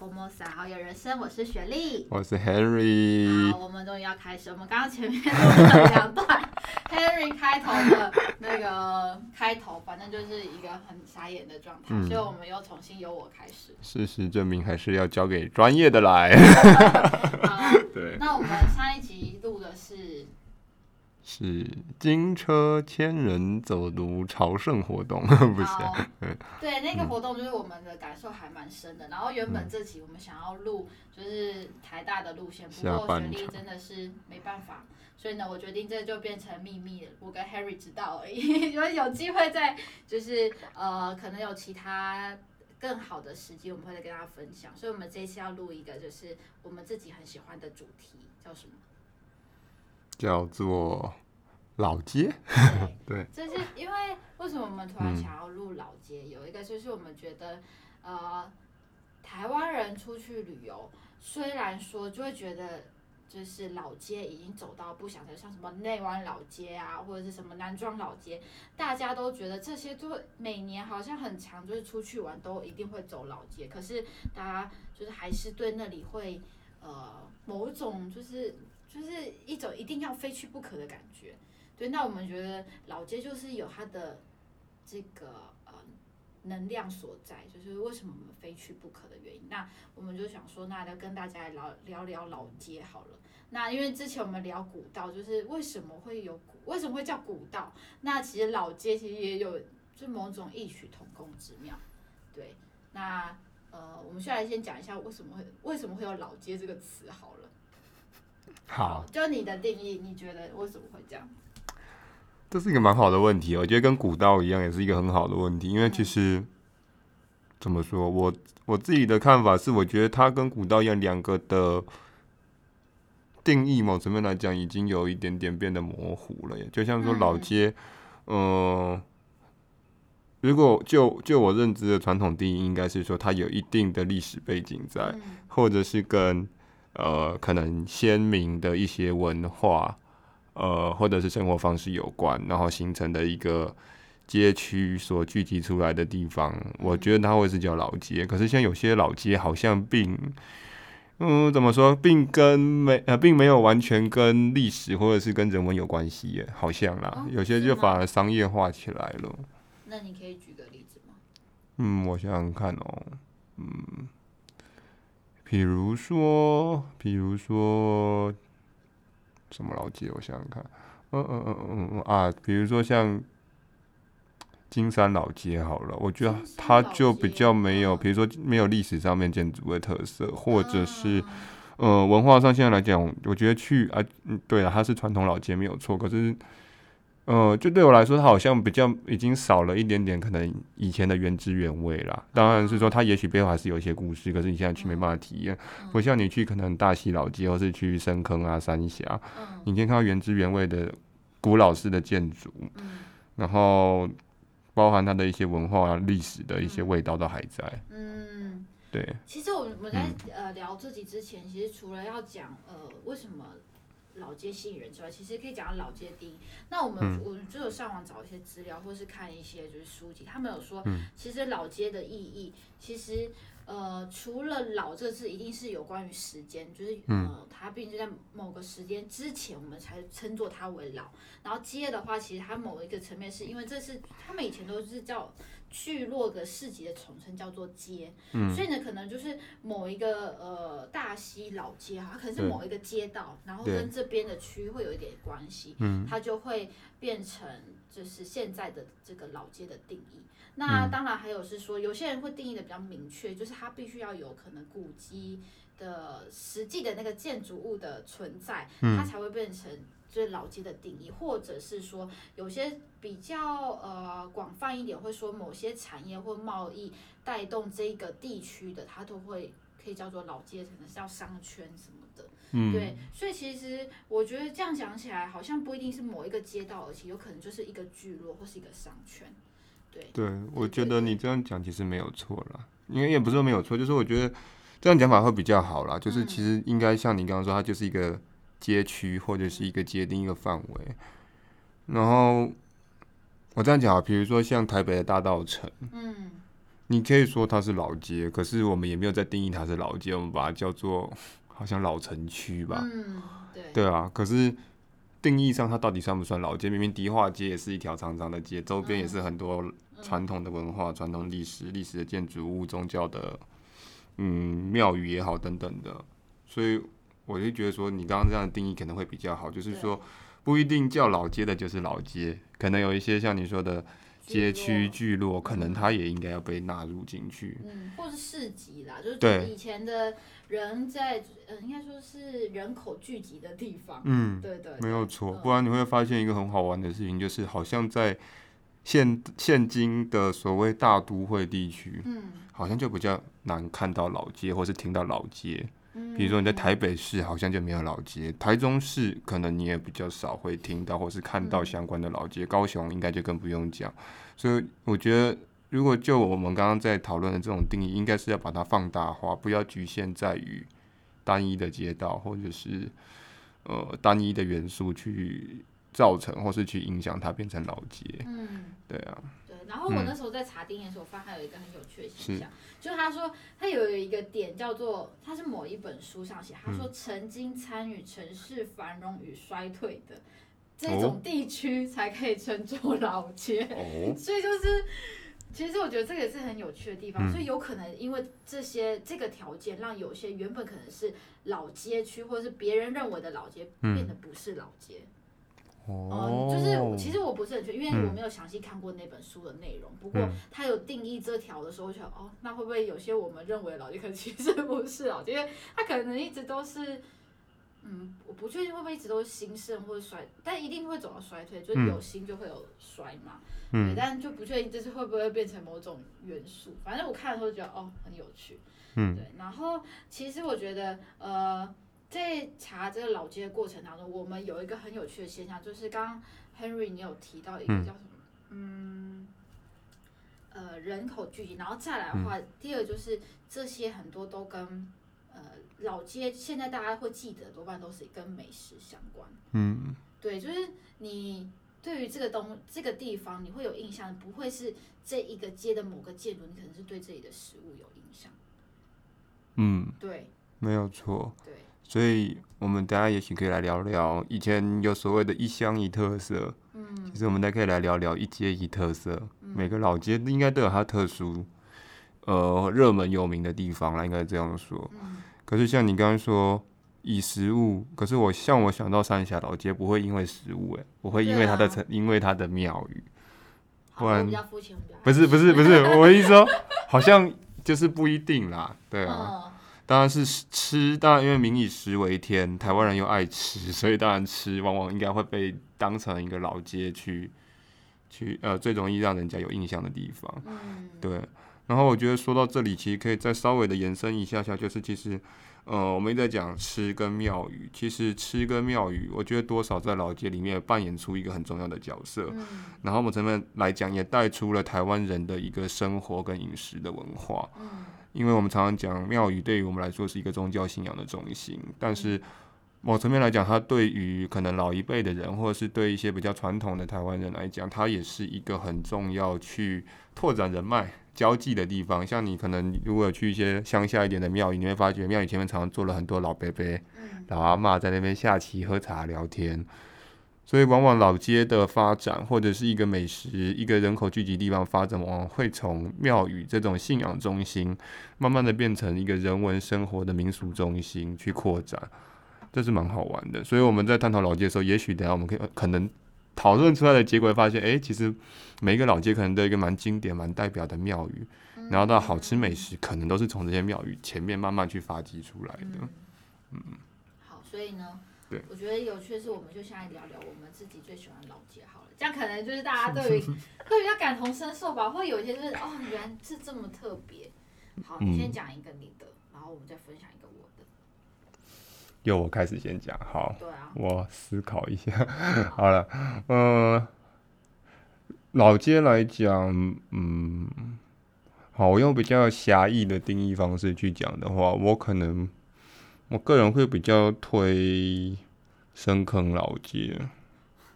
迎来到伊拉佛莫萨好友人生，我是雪莉，我是 Henry。好，我们终于要开始。我们刚刚前面录了两段 Henry 开头的那个开头，反正就是一个很傻眼的状态，嗯、所以我们又重新由我开始。事实证明，还是要交给专业的来。好，对。那我们上一集录的是。是金车千人走读朝圣活动，不是？对，那个活动就是我们的感受还蛮深的。然后原本这集我们想要录就是台大的路线，不过学历真的是没办法，所以呢，我决定这就变成秘密了，我跟 Harry 知道而已。因为有机会在就是呃，可能有其他更好的时机，我们会再跟大家分享。所以我们这一次要录一个就是我们自己很喜欢的主题，叫什么？叫做老街，对，就是因为为什么我们突然想要录老街？嗯、有一个就是我们觉得，呃，台湾人出去旅游，虽然说就会觉得，就是老街已经走到不想再像什么内湾老街啊，或者是什么南庄老街，大家都觉得这些都每年好像很强，就是出去玩都一定会走老街，可是大家就是还是对那里会呃某种就是。就是一种一定要非去不可的感觉，对。那我们觉得老街就是有它的这个呃能量所在，就是为什么我们非去不可的原因。那我们就想说，那要跟大家来聊聊聊老街好了。那因为之前我们聊古道，就是为什么会有古，为什么会叫古道？那其实老街其实也有就某种异曲同工之妙，对。那呃，我们先来先讲一下为什么会为什么会有老街这个词好了。好，就你的定义，你觉得为什么会这样？这是一个蛮好的问题，我觉得跟古道一样，也是一个很好的问题。因为其实、嗯、怎么说，我我自己的看法是，我觉得它跟古道一样，两个的定义某层面来讲，已经有一点点变得模糊了。就像说老街，嗯、呃，如果就就我认知的传统定义，应该是说它有一定的历史背景在，嗯、或者是跟。呃，可能鲜明的一些文化，呃，或者是生活方式有关，然后形成的一个街区所聚集出来的地方，我觉得它会是叫老街。可是像有些老街好像并，嗯，怎么说，并跟没呃，并没有完全跟历史或者是跟人文有关系耶，好像啦，哦、有些就反而商业化起来了。那你可以举个例子吗？嗯，我想想看哦，嗯。比如说，比如说什么老街？我想想看，嗯嗯嗯嗯嗯啊，比如说像金山老街好了，我觉得它就比较没有，比如说没有历史上面建筑的特色，或者是呃文化上现在来讲，我觉得去啊，嗯，对啊，它是传统老街没有错，可是。呃，就对我来说，它好像比较已经少了一点点可能以前的原汁原味啦。当然是说，它也许背后还是有一些故事，可是你现在去没办法体验。不像你去可能大溪老街，或是去深坑啊、三峡，你可以看到原汁原味的古老式的建筑，然后包含它的一些文化历史的一些味道都还在。嗯，对。其实我们在呃聊自己之前，其实除了要讲呃为什么。老街吸引人之外，其实可以讲到老街第一。那我们、嗯、我们就有上网找一些资料，或是看一些就是书籍，他们有说，其实老街的意义，其实呃，除了老这个字，一定是有关于时间，就是呃，它毕竟在某个时间之前，我们才称作它为老。然后街的话，其实它某一个层面是因为这是他们以前都是叫。聚落的市集的统称叫做街，嗯、所以呢，可能就是某一个呃大溪老街哈，它可能是某一个街道，然后跟这边的区域会有一点关系，嗯、它就会变成就是现在的这个老街的定义。那当然还有是说，有些人会定义的比较明确，就是它必须要有可能古迹的实际的那个建筑物的存在，它才会变成。就是老街的定义，或者是说有些比较呃广泛一点，会说某些产业或贸易带动这个地区的，它都会可以叫做老街，可能是叫商圈什么的。嗯，对，所以其实我觉得这样讲起来，好像不一定是某一个街道，而且有可能就是一个聚落或是一个商圈。对，对，我觉得你这样讲其实没有错啦，因为也不是说没有错，就是我觉得这样讲法会比较好啦。就是其实应该像你刚刚说，它就是一个。街区或者是一个界定一个范围，然后我这样讲啊，比如说像台北的大道城，嗯，你可以说它是老街，可是我们也没有在定义它是老街，我们把它叫做好像老城区吧。嗯，对。对啊，可是定义上它到底算不算老街？明明迪化街也是一条长长的街，周边也是很多传统的文化、传统历史、历史的建筑物、宗教的嗯庙宇也好等等的。所以我就觉得说，你刚刚这样的定义可能会比较好，就是说不一定叫老街的就是老街，可能有一些像你说的。街区聚落，可能它也应该要被纳入进去。嗯，或是市集啦，就是以前的人在，呃，应该说是人口聚集的地方。嗯，对对，没有错。不然你会发现一个很好玩的事情，就是好像在现现今的所谓大都会地区，嗯，好像就比较难看到老街，或是听到老街。比如说你在台北市好像就没有老街，台中市可能你也比较少会听到或是看到相关的老街，高雄应该就更不用讲。所以我觉得，如果就我们刚刚在讨论的这种定义，应该是要把它放大化，不要局限在于单一的街道或者是呃单一的元素去造成或是去影响它变成老街。嗯，对啊。对然后我那时候在查定义的时候，发现有一个很有趣的现象，就是他说他有一个点叫做，他是某一本书上写，他说曾经参与城市繁荣与衰退的这种地区才可以称作老街，所以就是其实我觉得这个也是很有趣的地方，所以有可能因为这些这个条件，让有些原本可能是老街区或者是别人认为的老街，变得不是老街。哦、嗯，就是其实我不是很确，因为我没有详细看过那本书的内容。嗯、不过他有定义这条的时候，我觉得哦，那会不会有些我们认为的老街，可其实不是老街，因为他可能一直都是，嗯，我不确定会不会一直都是兴盛或者衰，但一定会走到衰退，就是有兴就会有衰嘛。嗯，对，但就不确定这是会不会变成某种元素。反正我看的时候觉得哦，很有趣。嗯，对。然后其实我觉得呃。在查这个老街的过程当中，我们有一个很有趣的现象，就是刚刚 Henry 你有提到一个叫什么，嗯，呃，人口聚集，然后再来的话，第二就是这些很多都跟呃老街，现在大家会记得多半都是跟美食相关。嗯，对，就是你对于这个东这个地方，你会有印象，不会是这一个街的某个建筑，你可能是对这里的食物有印象。嗯，对，没有错。对。所以，我们等下也许可以来聊聊以前有所谓的一乡一特色。嗯，其实我们大家可以来聊聊一街一特色。嗯、每个老街应该都有它特殊，呃，热门有名的地方啦，应该这样说。嗯、可是像你刚刚说以食物，可是我像我想到三峡老街，不会因为食物、欸，诶，我会因为它的城，啊、因为它的庙宇。不然，不是不是不 是，我的意思说，好像就是不一定啦，对啊。嗯当然是吃，当然因为民以食为天，台湾人又爱吃，所以当然吃往往应该会被当成一个老街去，去呃最容易让人家有印象的地方。嗯，对。然后我觉得说到这里，其实可以再稍微的延伸一下下，就是其实呃我们一直在讲吃跟庙宇，其实吃跟庙宇，我觉得多少在老街里面扮演出一个很重要的角色。嗯。然后我们这边来讲，也带出了台湾人的一个生活跟饮食的文化。嗯。因为我们常常讲庙宇对于我们来说是一个宗教信仰的中心，但是某层面来讲，它对于可能老一辈的人，或者是对一些比较传统的台湾人来讲，它也是一个很重要去拓展人脉、交际的地方。像你可能如果有去一些乡下一点的庙宇，你会发觉庙宇前面常常坐了很多老伯伯、老阿妈在那边下棋、喝茶、聊天。所以，往往老街的发展，或者是一个美食、一个人口聚集地方发展，往往会从庙宇这种信仰中心，慢慢的变成一个人文生活的民俗中心去扩展，这是蛮好玩的。所以我们在探讨老街的时候，也许等下我们可以可能讨论出来的结果，发现，哎，其实每一个老街可能都有一个蛮经典、蛮代表的庙宇，然后到好吃美食，可能都是从这些庙宇前面慢慢去发迹出来的。嗯，好，所以呢。对我觉得有趣的是，我们就现在聊聊我们自己最喜欢老街好了，这样可能就是大家对于 会比较感同身受吧，会有一些就是哦，原来是这么特别。好，你先讲一个你的，嗯、然后我们再分享一个我的。由我开始先讲，好。啊。我思考一下，好了，嗯、呃，老街来讲，嗯，好，我用比较狭义的定义方式去讲的话，我可能。我个人会比较推深坑老街，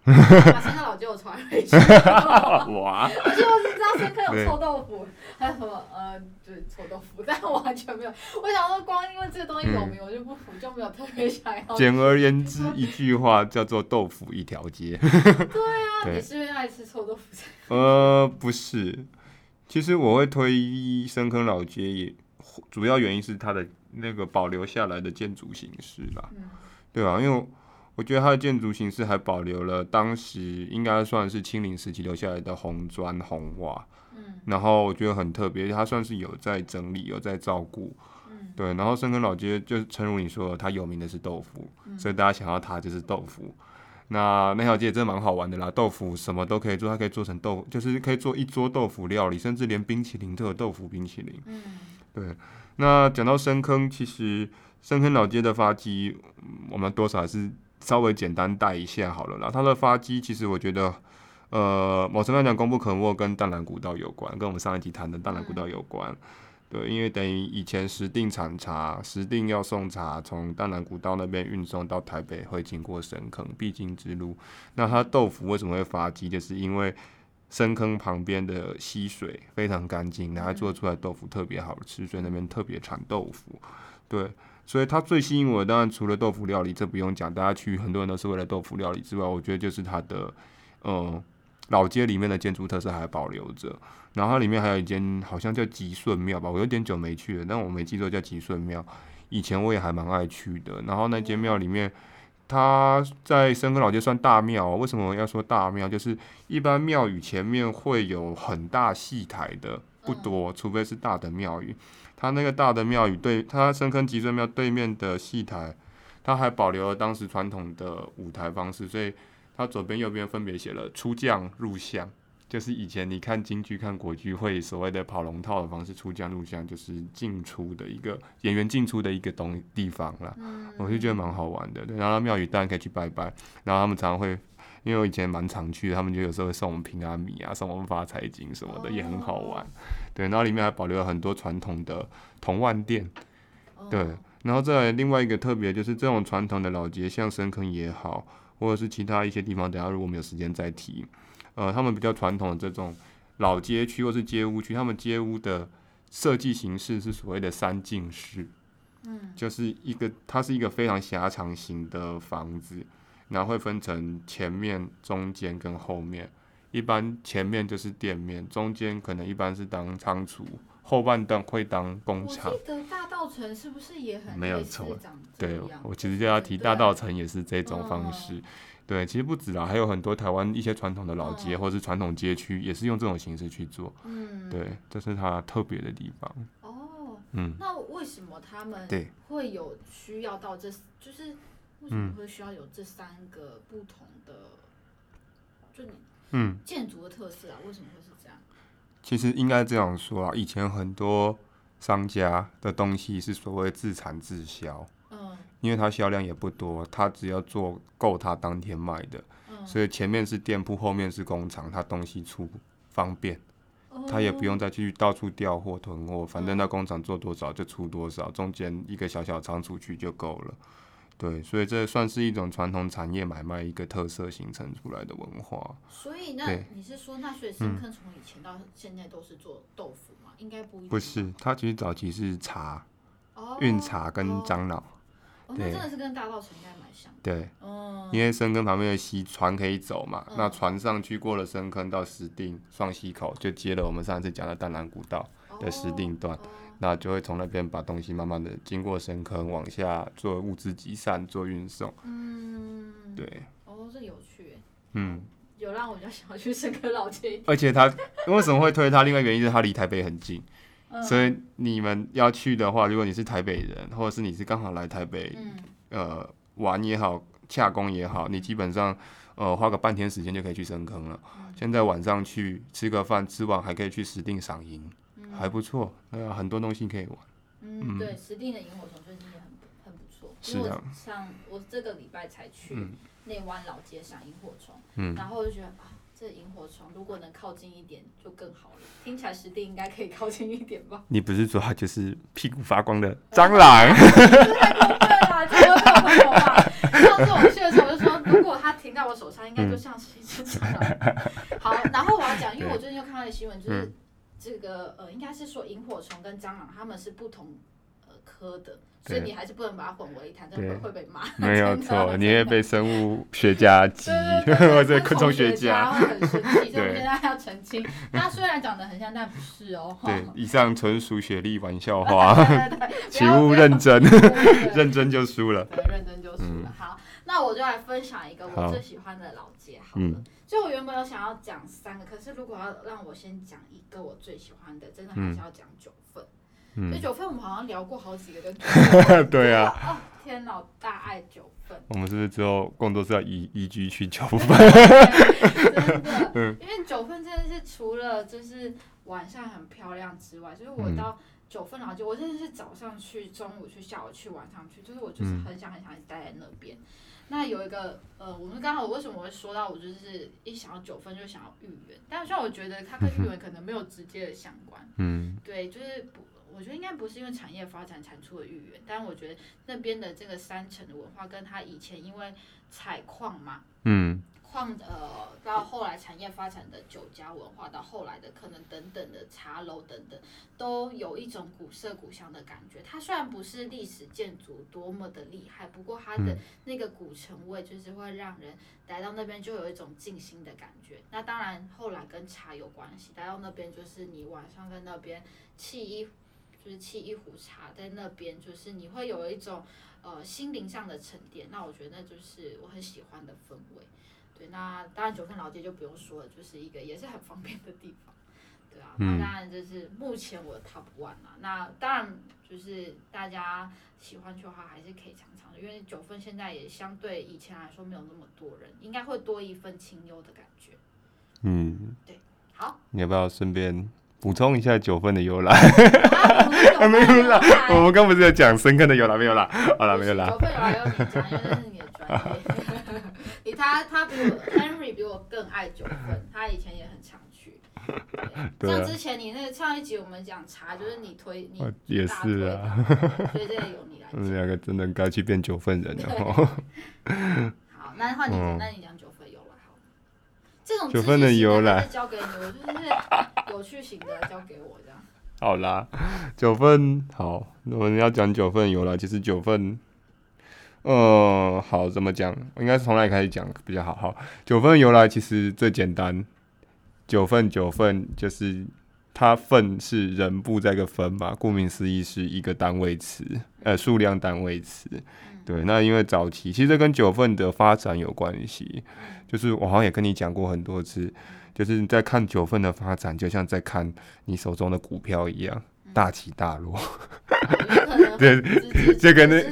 把老街 我从来没吃过。哇！我只知道深坑有臭豆腐，还有什么呃，就是臭豆腐，但我完全没有。我想说，光因为这个东西有名，嗯、我就不服，就没有特别想要。简而言之，一句话叫做“豆腐一条街”。对啊，对你是不是爱吃臭豆腐？呃，不是。其实我会推深坑老街，也主要原因是它的那个保留下来的建筑形式啦。嗯、对啊，因为。我觉得它的建筑形式还保留了当时应该算是清领时期留下来的红砖红瓦，嗯，然后我觉得很特别，它算是有在整理，有在照顾，嗯，对。然后深坑老街就是诚如你说的，它有名的是豆腐，嗯、所以大家想要它就是豆腐。那那条街真的蛮好玩的啦，豆腐什么都可以做，它可以做成豆，就是可以做一桌豆腐料理，甚至连冰淇淋都有豆腐冰淇淋，嗯，对。那讲到深坑，其实深坑老街的发迹，我们多少还是。稍微简单带一下好了啦。它的发迹其实我觉得，呃，某程度来讲功不可没，跟淡蓝古道有关，跟我们上一集谈的淡蓝古道有关。对，因为等于以前石定产茶，石定要送茶从淡蓝古道那边运送到台北，会经过深坑必经之路。那它豆腐为什么会发迹？就是因为深坑旁边的溪水非常干净，然后做出来豆腐特别好吃，所以那边特别产豆腐。对。所以它最吸引我的，当然除了豆腐料理，这不用讲，大家去很多人都是为了豆腐料理之外，我觉得就是它的，嗯，老街里面的建筑特色还保留着。然后它里面还有一间好像叫吉顺庙吧，我有点久没去了，但我没记错叫吉顺庙。以前我也还蛮爱去的。然后那间庙里面，它在深坑老街算大庙。为什么要说大庙？就是一般庙宇前面会有很大戏台的不多，除非是大的庙宇。它那个大的庙宇对，它深坑集顺庙对面的戏台，它还保留了当时传统的舞台方式，所以它左边右边分别写了出将入相，就是以前你看京剧看国剧会所谓的跑龙套的方式，出将入相就是进出的一个演员进出的一个东地方啦，我就觉得蛮好玩的。对，然后庙宇当然可以去拜拜，然后他们常常会。因为我以前蛮常去，他们就有时候会送我们平安米啊，送我们发财金什么的，也很好玩。对，然后里面还保留了很多传统的铜碗店。对，然后再来另外一个特别就是这种传统的老街，像深坑也好，或者是其他一些地方，等下如果没有时间再提。呃，他们比较传统的这种老街区或是街屋区，他们街屋的设计形式是所谓的三进式，嗯，就是一个它是一个非常狭长型的房子。然后会分成前面、中间跟后面。一般前面就是店面，中间可能一般是当仓储，后半段会当工厂。我记得大稻城是不是也很没有错？对，我其实就要提大稻城也是这种方式。对，对，其实不止啦，还有很多台湾一些传统的老街、嗯、或是传统街区也是用这种形式去做。嗯，对，这是它特别的地方。哦，嗯，那为什么他们会有需要到这？就是。为什么会需要有这三个不同的，就你嗯建筑的特色啊？为什么会是这样？其实应该这样说啊，以前很多商家的东西是所谓自产自销，嗯，因为它销量也不多，它只要做够它当天卖的，嗯，所以前面是店铺，后面是工厂，它东西出方便，它也不用再去到处调货囤货，反正那工厂做多少就出多少，中间一个小小仓储区就够了。对，所以这算是一种传统产业买卖一个特色形成出来的文化。所以那你是说，那所以深坑从以前到现在都是做豆腐吗？嗯、应该不。不是，它其实早期是茶，运、哦、茶跟樟脑。哦，那真的是跟大稻埕应该蛮像。对，嗯，因为深坑旁边的溪船可以走嘛，嗯、那船上去过了深坑到石碇双溪口，就接了我们上次讲的淡蓝古道的石碇段。哦哦那就会从那边把东西慢慢的经过深坑往下做物资集散做运送。嗯，对。哦，这有趣。嗯，有让我比较想要去深坑老街。而且他为什么会推他？另外一个原因是他离台北很近，嗯、所以你们要去的话，如果你是台北人，或者是你是刚好来台北，嗯、呃，玩也好，洽工也好，你基本上呃花个半天时间就可以去深坑了。嗯、现在晚上去吃个饭，吃完还可以去石定赏萤。还不错，呃，很多东西可以玩。嗯，对，石碇的萤火虫最近也很很不错。是的。像我这个礼拜才去内湾老街赏萤火虫，嗯，然后我就觉得啊，这萤火虫如果能靠近一点就更好了。听起来石碇应该可以靠近一点吧？你不是说它就是屁股发光的蟑螂？太过分了，这个太过分了吧？上次我们去的时候就说。如果他停在我手上，应该就像是一只蟑螂。好，然后我要讲，因为我最近又看到一个新闻，就是这个呃，应该是说萤火虫跟蟑螂它们是不同呃科的。所以你还是不能把它混为一谈，这样会会被骂。没有 错，你会被生物学家激，或者昆虫学家会很生气。所以我现在要澄清，它虽然长得很像，但不是哦。对，以上纯属雪莉玩笑 话，请勿认真，认真就输了。对，认真就输了。好，那我就来分享一个我最喜欢的老街好了。就我原本有想要讲三个，可是如果要让我先讲一个我最喜欢的，真的还是要讲九份。嗯，九份我们好像聊过好几个，跟对啊，哦天哪，大爱九份。我们是不是之后更多是要移移居去九份？真的，因为九份真的是除了就是晚上很漂亮之外，就是我到九份老街，我真的是早上去、中午去、下午去、晚上去，就是我就是很想很想待在那边。那有一个呃，我们刚好为什么我会说到我就是一想到九分就想要芋圆，但是虽然我觉得它跟芋圆可能没有直接的相关，嗯，对，就是不。我觉得应该不是因为产业发展产出的芋圆，但我觉得那边的这个山城的文化，跟他以前因为采矿嘛，嗯，矿呃到后来产业发展的酒家文化，到后来的可能等等的茶楼等等，都有一种古色古香的感觉。它虽然不是历史建筑多么的厉害，不过它的那个古城味就是会让人来到那边就有一种静心的感觉。那当然后来跟茶有关系，来到那边就是你晚上在那边沏一。就是沏一壶茶在那边，就是你会有一种呃心灵上的沉淀。那我觉得那就是我很喜欢的氛围。对，那当然九份老街就不用说了，就是一个也是很方便的地方。对啊，那当然就是目前我的 top one 啊。那当然就是大家喜欢去的话，还是可以尝尝的，因为九份现在也相对以前来说没有那么多人，应该会多一份清幽的感觉。嗯，对，好，你要不要顺便？补充一下九份的由来，没有啦，我们刚不是在讲深坑的由来，没有啦，好了，没有啦。九份由来有你讲，因为这是你的专业。你他他比我 Henry 比我更爱九份，他以前也很常去。像之前你那个上一集我们讲茶，就是你推你也是啊，所以这个由你来。我们两个真的该去变九份人了。好，那换你讲，那你讲九份由来好。这种九份的由来交给你，我就是。有趣型的交给我这样。好啦，九份好，我们要讲九份由来。其实九份，呃，好怎么讲？应该是从哪里开始讲比较好？好，九份由来其实最简单，九份九份就是它份是人部这个分嘛，顾名思义是一个单位词，呃，数量单位词。对，那因为早期其实跟九份的发展有关系，就是我好像也跟你讲过很多次。就是你在看九份的发展，就像在看你手中的股票一样，大起大落。对，就跟那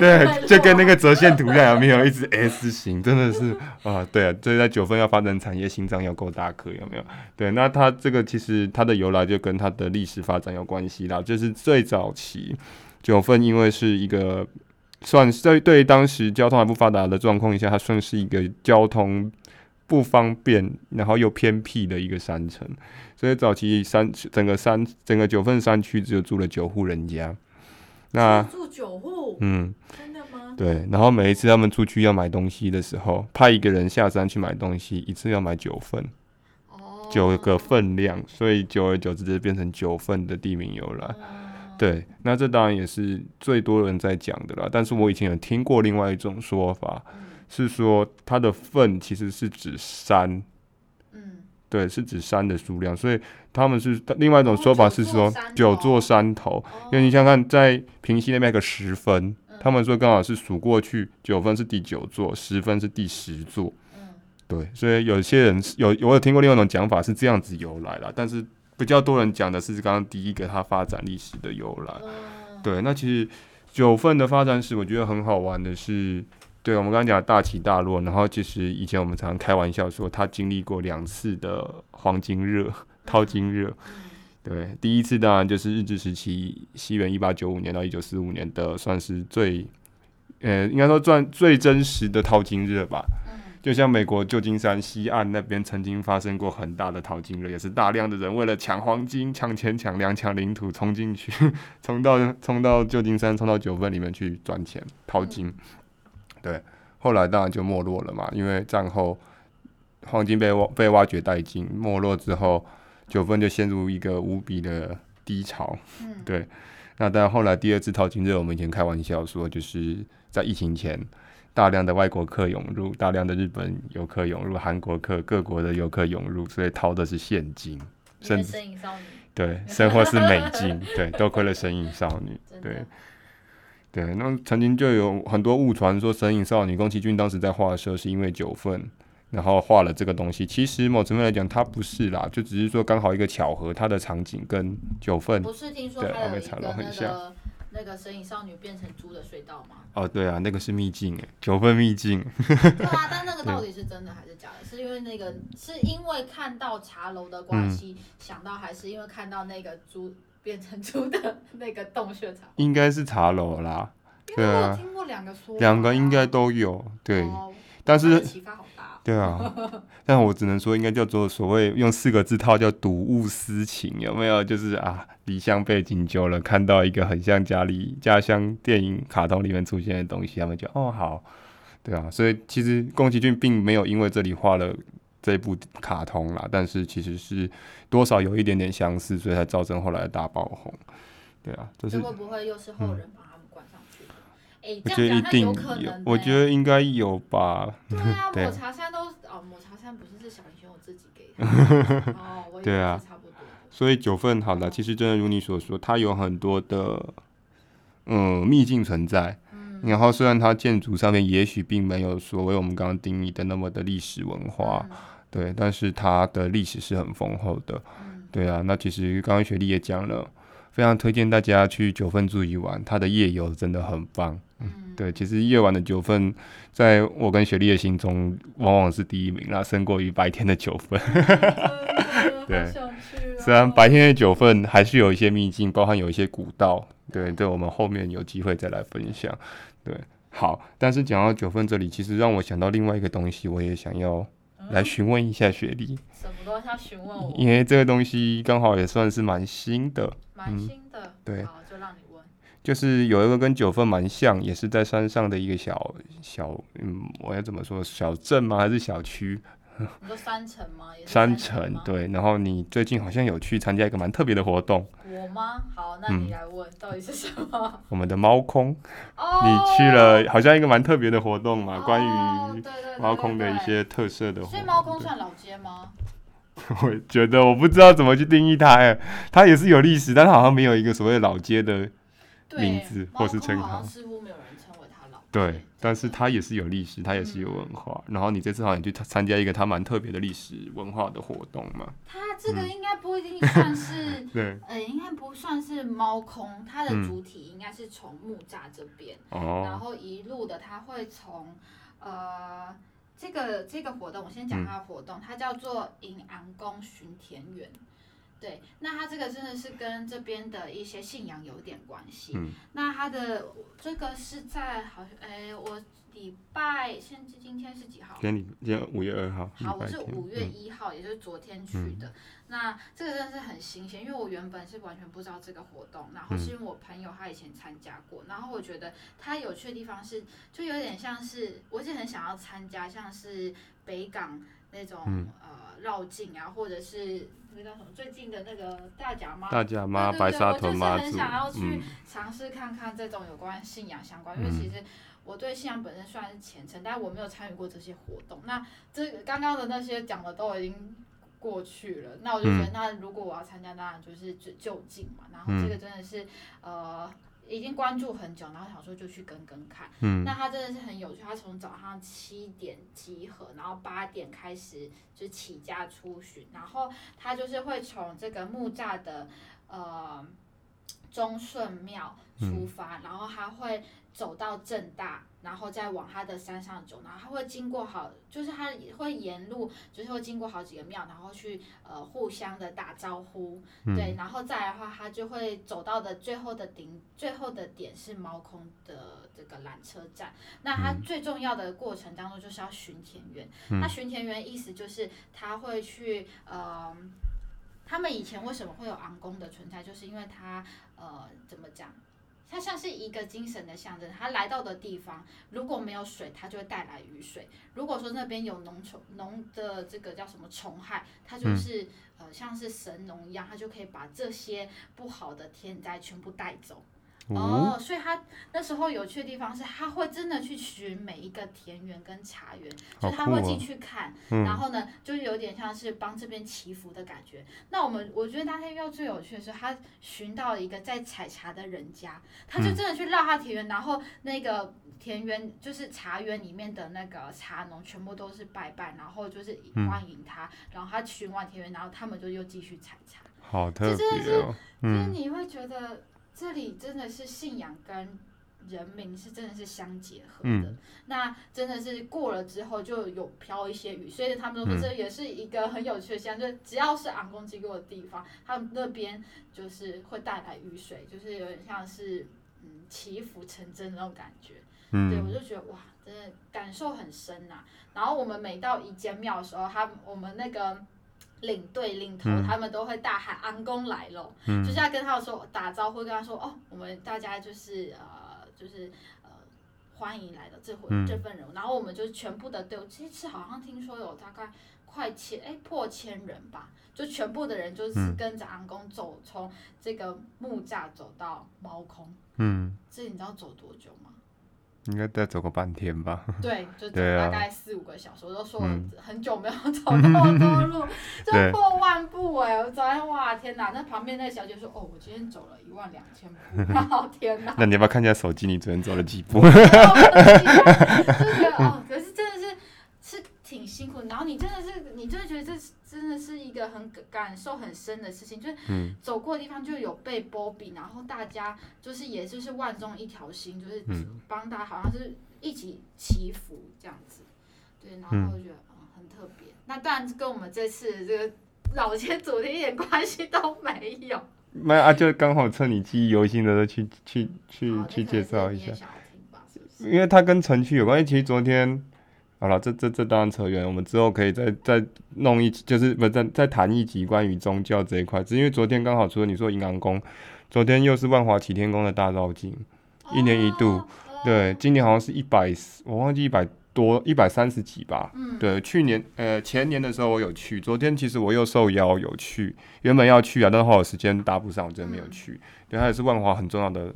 对，就跟那个折线图一样，有没有 一直 S 型？真的是啊，对啊，所以在九份要发展产业，心脏要够大颗，有没有？对，那它这个其实它的由来就跟它的历史发展有关系啦。就是最早期九份，因为是一个算是对对当时交通还不发达的状况下，它算是一个交通。不方便，然后又偏僻的一个山城，所以早期山整个山整个九份山区只有住了九户人家。那住九户，嗯，真的吗？对。然后每一次他们出去要买东西的时候，派一个人下山去买东西，一次要买九份，哦，九个分量，所以久而久之就变成九份的地名由来。嗯、对，那这当然也是最多人在讲的啦。但是我以前有听过另外一种说法。嗯是说它的份其实是指山，嗯，对，是指山的数量，所以他们是另外一种说法是说九座山头，因为你想想看，在平溪那边有个十分，他们说刚好是数过去九分是第九座，十分是第十座，嗯，对，所以有些人有我有听过另外一种讲法是这样子由来了，但是比较多人讲的是刚刚第一个它发展历史的由来，对，那其实九份的发展史我觉得很好玩的是。对，我们刚刚讲大起大落，然后其实以前我们常常开玩笑说，他经历过两次的黄金热、淘金热。对，第一次当然就是日治时期，西元一八九五年到一九四五年的，算是最，呃，应该说赚最真实的淘金热吧。就像美国旧金山西岸那边曾经发生过很大的淘金热，也是大量的人为了抢黄金、抢钱、抢粮、抢领土，冲进去，冲到冲到旧金山、冲到九份里面去赚钱淘金。对，后来当然就没落了嘛，因为战后黄金被挖被挖掘殆尽，没落之后，九份就陷入一个无比的低潮。嗯，对。那但后来第二次淘金热，我们以前开玩笑说，就是在疫情前，大量的外国客涌入，大量的日本游客涌入，韩国客各国的游客涌入，所以淘的是现金，甚至对，生活是美金，对，多亏了神隐少女，对。对，那曾经就有很多误传说神隐少女宫崎骏当时在画的时候是因为九份，然后画了这个东西。其实某层面来讲，它不是啦，就只是说刚好一个巧合，它的场景跟九份不是听说还有一个那个那个神隐少女变成猪的隧道吗？哦，对啊，那个是秘境哎，九份秘境。对啊，但那个到底是真的还是假的？是因为那个是因为看到茶楼的关系、嗯、想到，还是因为看到那个猪？变成猪的 那个洞穴茶，应该是茶楼啦。对啊，听过两个说，两个应该都有。对，哦、但是启发好大。对啊，但我只能说，应该叫做所谓用四个字套叫“睹物思情”，有没有？就是啊，离乡背井久了，看到一个很像家里家乡电影、卡通里面出现的东西，他们就哦好，对啊。所以其实宫崎骏并没有因为这里画了。这部卡通啦，但是其实是多少有一点点相似，所以才造成后来的大爆红。对啊，就是会不会又是后人把他们关上去？哎、嗯，我觉得一定有我觉得应该有吧。对啊，抹茶山都哦，抹茶山不是是小林选我自己给的 哦，我对啊，差不多。所以九份好了，其实真的如你所说，它有很多的嗯秘境存在。然后虽然它建筑上面也许并没有所谓我们刚刚定义的那么的历史文化。对，但是它的历史是很丰厚的，对啊。那其实刚刚雪莉也讲了，非常推荐大家去九份住一晚，它的夜游真的很棒。嗯，对，其实夜晚的九份，在我跟雪莉的心中，往往是第一名啦，胜过于白天的九份。对，虽然白天的九份还是有一些秘境，包含有一些古道，对，对，我们后面有机会再来分享。对，好，但是讲到九份这里，其实让我想到另外一个东西，我也想要。来询问一下雪莉，什么都要询问我，因为这个东西刚好也算是蛮新的，蛮新的，对，好，就让你问，就是有一个跟九份蛮像，也是在山上的一个小小，嗯，我要怎么说，小镇吗？还是小区？你说山城吗？三层对，然后你最近好像有去参加一个蛮特别的活动。我吗？好，那你来问，嗯、到底是什么？我们的猫空，哦、你去了，好像一个蛮特别的活动嘛，哦、关于猫空的一些特色的活动。所以猫空算老街吗？我觉得我不知道怎么去定义它，哎，它也是有历史，但它好像没有一个所谓老街的名字或是称号。对，但是它也是有历史，它也是有文化。嗯、然后你这次好像去参加一个它蛮特别的历史文化的活动嘛？它这个应该不一定算是，嗯、对，呃，应该不算是猫空，它的主体应该是从木栅这边，嗯、然后一路的，它会从呃这个这个活动，我先讲它的活动，嗯、它叫做银安宫巡田园。对，那它这个真的是跟这边的一些信仰有点关系。嗯，那它的这个是在好像，哎，我礼拜现在今天是几号？今天今天五月二号。好，我是五月一号，嗯、也就是昨天去的。嗯、那这个真的是很新鲜，因为我原本是完全不知道这个活动，然后是因为我朋友他以前参加过，然后我觉得他有趣的地方是，就有点像是，我一直很想要参加，像是北港那种、嗯、呃绕境啊，或者是。那叫什么？最近的那个大甲妈，大甲妈、白沙屯妈祖，我就是很想要去尝试看看这种有关信仰相关，嗯、因为其实我对信仰本身算是虔诚，但是我没有参与过这些活动。那这刚刚的那些讲的都已经过去了，那我就觉得，那如果我要参加，当然就是就就近嘛。然后这个真的是、嗯、呃。已经关注很久，然后想说就去跟跟看。嗯，那他真的是很有趣。他从早上七点集合，然后八点开始就起驾出巡，然后他就是会从这个木栅的呃忠顺庙出发，嗯、然后他会走到正大。然后再往他的山上走，然后他会经过好，就是他会沿路，就是会经过好几个庙，然后去呃互相的打招呼，嗯、对，然后再来的话，他就会走到的最后的顶，最后的点是猫空的这个缆车站。那他最重要的过程当中就是要巡田园。嗯、那巡田园意思就是他会去呃，他们以前为什么会有昂公的存在，就是因为他呃怎么讲？他像是一个精神的象征。他来到的地方如果没有水，他就会带来雨水；如果说那边有农虫、农的这个叫什么虫害，他就是、呃像是神农一样，他就可以把这些不好的天灾全部带走。哦，oh, 所以他那时候有趣的地方是，他会真的去寻每一个田园跟茶园，就他会进去看，哦、然后呢，就是有点像是帮这边祈福的感觉。嗯、那我们我觉得那天遇到最有趣的是，他寻到一个在采茶的人家，他就真的去绕他田园，嗯、然后那个田园就是茶园里面的那个茶农全部都是拜拜，然后就是欢迎他，嗯、然后他寻完田园，然后他们就又继续采茶。好特别哦，真的是，嗯、就是你会觉得。这里真的是信仰跟人民是真的是相结合的，嗯、那真的是过了之后就有飘一些雨，所以他们说这也是一个很有趣的现象，嗯、就只要是昂公经过的地方，他们那边就是会带来雨水，就是有点像是嗯祈福成真的那种感觉。嗯、对，我就觉得哇，真的感受很深呐、啊。然后我们每到一间庙的时候，他我们那个。领队领头，他们都会大喊“安公来了”，嗯、就是要跟他说打招呼，跟他说：“哦，我们大家就是呃，就是呃，欢迎来的这回、嗯、这份人。”然后我们就全部的队伍，其实好像听说有大概快千哎破千人吧，就全部的人就是跟着安公走，从这个木栅走到猫空。嗯，这你知道走多久吗？应该再走个半天吧。对，就走大概四五个小时。啊、我都说很久没有走那么多路，就、嗯、破万步哎！我昨天哇天哪，那旁边那个小姐说：“哦，我今天走了一万两千步。”好天哪！那你要不要看一下手机？你昨天走了几步？就觉得哦，可是真的是是挺辛苦。然后你真的是，你真的觉得这是。真的是一个很感受很深的事情，就是走过的地方就有被波比，然后大家就是也就是万众一条心，就是帮大家好像是一起祈福这样子，对，然后我觉得嗯很特别。那当然跟我们这次这个老街主题一点关系都没有。没有啊，就刚好趁你记忆犹新的时候去去去去介绍一下，因为它跟城区有关系。其实昨天。好了，这这这当然扯远，我们之后可以再再弄一集，就是不再再谈一集关于宗教这一块。只因为昨天刚好除了你说银行宫，昨天又是万华齐天宫的大绕境，一年一度，哦、对，今年好像是一百，我忘记一百多，一百三十几吧。嗯、对，去年呃前年的时候我有去，昨天其实我又受邀有去，原本要去啊，但是后来时间搭不上，我真的没有去。嗯、对，它也是万华很重要的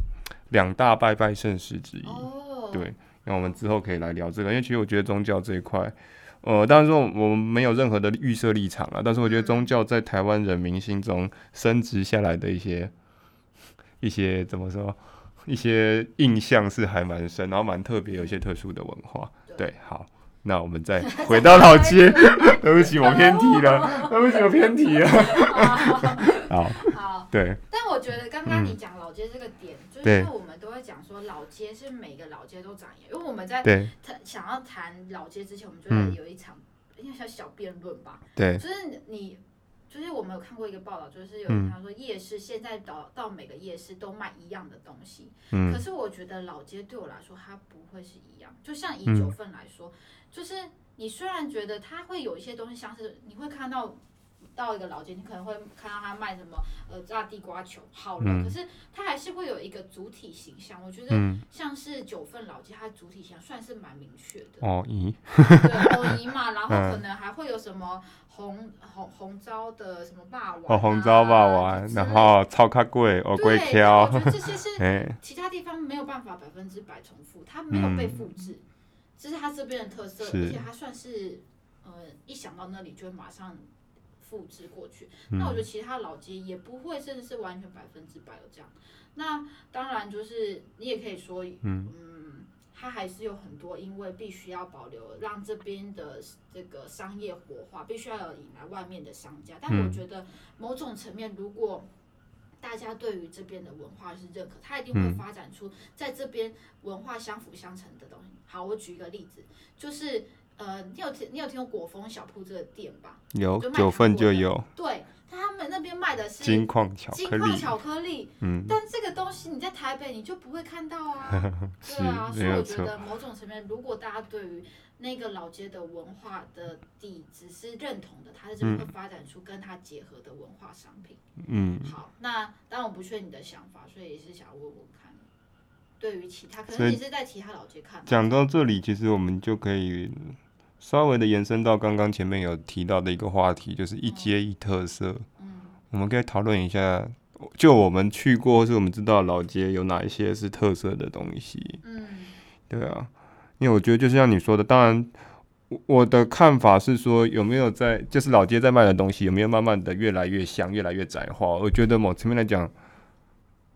两大拜拜盛事之一。哦、对。那我们之后可以来聊这个，因为其实我觉得宗教这一块，呃，当然说我们没有任何的预设立场啊，但是我觉得宗教在台湾人民心中升值下来的一些一些怎么说，一些印象是还蛮深，然后蛮特别，有一些特殊的文化。对，好，那我们再回到老街，对不起，我偏题了，对不起，我偏题了。好，对。但我觉得刚刚你讲老街这个点，嗯、就是因为我们都会讲说老街是每个老街都长一样，因为我们在谈想要谈老街之前，我们就会有一场应该叫小辩论吧。对，就是你，就是我们有看过一个报道，就是有人他说夜市现在到到每个夜市都卖一样的东西，嗯，可是我觉得老街对我来说它不会是一样，就像以九份来说，就是你虽然觉得它会有一些东西相似，你会看到。到一个老街，你可能会看到他卖什么呃炸地瓜球，好了，嗯、可是他还是会有一个主体形象。我觉得像是九份老街，它主体形象算是蛮明确的。哦姨，对哦姨嘛，然后 可能还会有什么红红红糟的什么霸王、啊，哦红糟霸王，然后超卡贵哦贵挑。我觉得这些是 其他地方没有办法百分之百重复，它没有被复制，这是它这边的特色，而且它算是呃一想到那里就会马上。复制过去，那我觉得其他老街也不会，甚至是完全百分之百有这样。那当然就是你也可以说，嗯，嗯，它还是有很多，因为必须要保留，让这边的这个商业活化，必须要有引来外面的商家。但我觉得某种层面，如果大家对于这边的文化是认可，它一定会发展出在这边文化相辅相成的东西。好，我举一个例子，就是。呃，你有听你有听过果风小铺这个店吧？有，九份就有。对，他们那边卖的是金矿巧克力。金矿巧克力，嗯，但这个东西你在台北你就不会看到啊。是对啊，所以我觉得某种层面，如果大家对于那个老街的文化的底子是认同的，它是真的会发展出跟它结合的文化商品。嗯，好，那当然我不确定你的想法，所以也是想问问看。对于其他，可能你是在其他老街看。讲到这里，其实我们就可以稍微的延伸到刚刚前面有提到的一个话题，就是一街一特色。嗯，我们可以讨论一下，就我们去过或是我们知道老街有哪一些是特色的东西。嗯，对啊，因为我觉得就像你说的，当然。我的看法是说，有没有在就是老街在卖的东西，有没有慢慢的越来越像，越来越窄化？我觉得某层面来讲，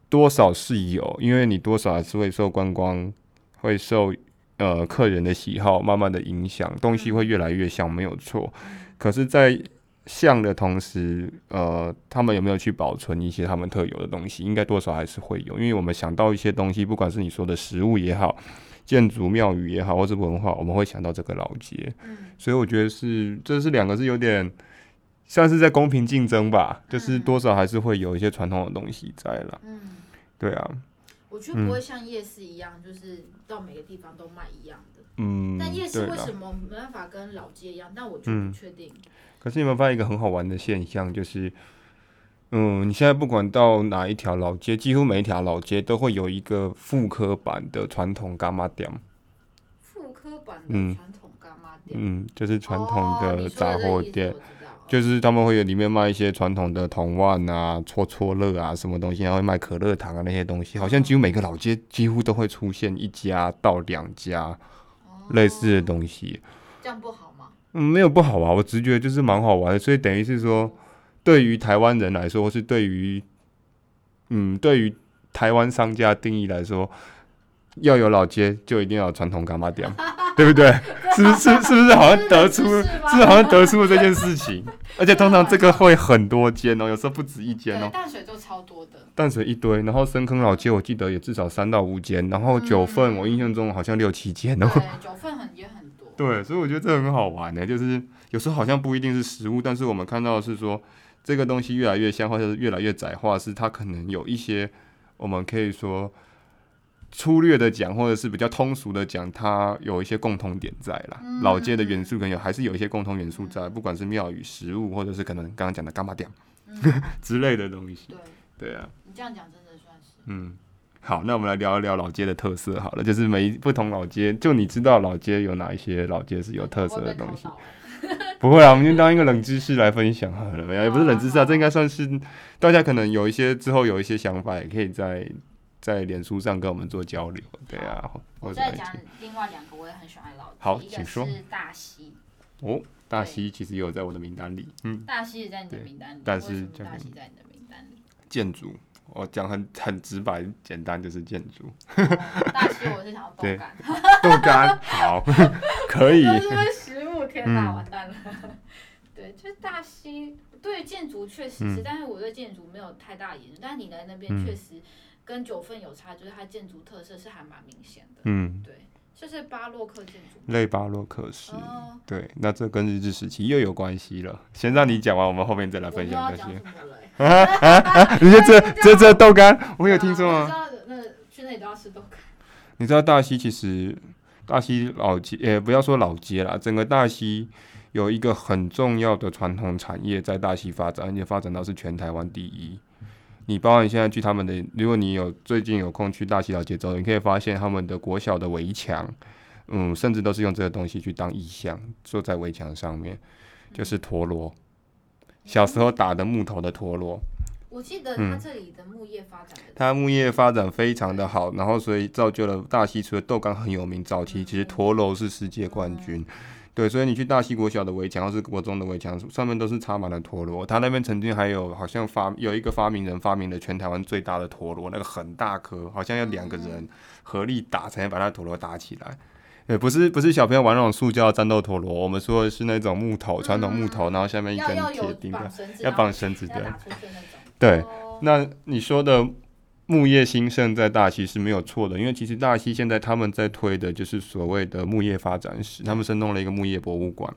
多少是有，因为你多少还是会受观光，会受呃客人的喜好慢慢的影响，东西会越来越像，没有错。可是，在像的同时，呃，他们有没有去保存一些他们特有的东西？应该多少还是会有，因为我们想到一些东西，不管是你说的食物也好。建筑庙宇也好，或是文化，我们会想到这个老街，嗯，所以我觉得是这是两个是有点像是在公平竞争吧，嗯，就是多少还是会有一些传统的东西在了，嗯，对啊，我觉得不会像夜市一样，嗯，就是到每个地方都卖一样的，嗯，但夜市为什么没办法跟老街一样？但我就不确定，嗯。可是你有没有发现一个很好玩的现象，就是。嗯，你现在不管到哪一条老街，几乎每一条老街都会有一个复刻版的传统柑仔店。复刻版的传统柑仔店。嗯，就是传统的杂货店，哦、就是他们会有里面卖一些传统的铜腕啊、戳戳乐啊什么东西，然后会卖可乐糖啊那些东西，好像几乎每个老街几乎都会出现一家到两家类似的东西。哦、这样不好吗？嗯，没有不好啊，我直觉就是蛮好玩的，所以等于是说。对于台湾人来说，或是对于，嗯，对于台湾商家定义来说，要有老街就一定要有传统柑仔店，对不对？是不是？是不是好像 得出？是好像得出了这件事情？而且通常这个会很多间哦，有时候不止一间哦。淡水都超多的。淡水一堆，然后深坑老街我记得也至少三到五间，然后九份我印象中好像六七间哦。对，九份很也很多。对，所以我觉得这很好玩呢，就是有时候好像不一定是食物，但是我们看到的是说。这个东西越来越像，或者是越来越窄化，是它可能有一些，我们可以说粗略的讲，或者是比较通俗的讲，它有一些共同点在啦。嗯、老街的元素可能有，还是有一些共同元素在，不管是庙宇、食物，或者是可能刚刚讲的干巴店 之类的东西。对，对啊。你这样讲真的算是。嗯，好，那我们来聊一聊老街的特色好了，就是每一不同老街，就你知道老街有哪一些老街是有特色的东西。不会啊，我们就当一个冷知识来分享好了，没有，也不是冷知识啊，这应该算是大家可能有一些之后有一些想法，也可以在在脸书上跟我们做交流，对啊。我再讲另外两个，我也很喜欢老街。好，请说。是大西。哦，大西其实也有在我的名单里，嗯。大西也在你的名单里，但是大西在你的名单里。建筑，我讲很很直白简单，就是建筑。大西我是想要 豆干。豆干好，可以。是食物天哪，完蛋了！嗯、对，就是大西，对建筑确实是，嗯、但是我对建筑没有太大研究。但你来那边确实跟九份有差，就是它建筑特色是还蛮明显的。嗯，对，就是巴洛克建筑，类巴洛克式。哦、对，那这跟日治时期又有关系了。先让你讲完，我们后面再来分享这些。啊啊啊！你这 这这豆干，我有听说吗？那去那里都要吃豆干。你知道大溪其实？大溪老街，呃、欸、不要说老街啦，整个大溪有一个很重要的传统产业在大溪发展，而且发展到是全台湾第一。你包括你现在去他们的，如果你有最近有空去大溪老街走，你可以发现他们的国小的围墙，嗯，甚至都是用这个东西去当意象，坐在围墙上面，就是陀螺，小时候打的木头的陀螺。我记得它这里的木业发展的、嗯，它木业发展非常的好，然后所以造就了大溪除了豆干很有名，早期其实陀螺是世界冠军，嗯、对，所以你去大溪国小的围墙或是国中的围墙上面都是插满了陀螺。他那边曾经还有好像发有一个发明人发明了全台湾最大的陀螺，那个很大颗，好像要两个人合力打才能把那陀螺打起来。对，不是不是小朋友玩那种塑胶战斗陀螺，我们说的是那种木头传统木头，然后下面一根铁钉的，要绑绳子的。对，那你说的木业兴盛在大溪是没有错的，因为其实大溪现在他们在推的就是所谓的木业发展史，他们是弄了一个木业博物馆。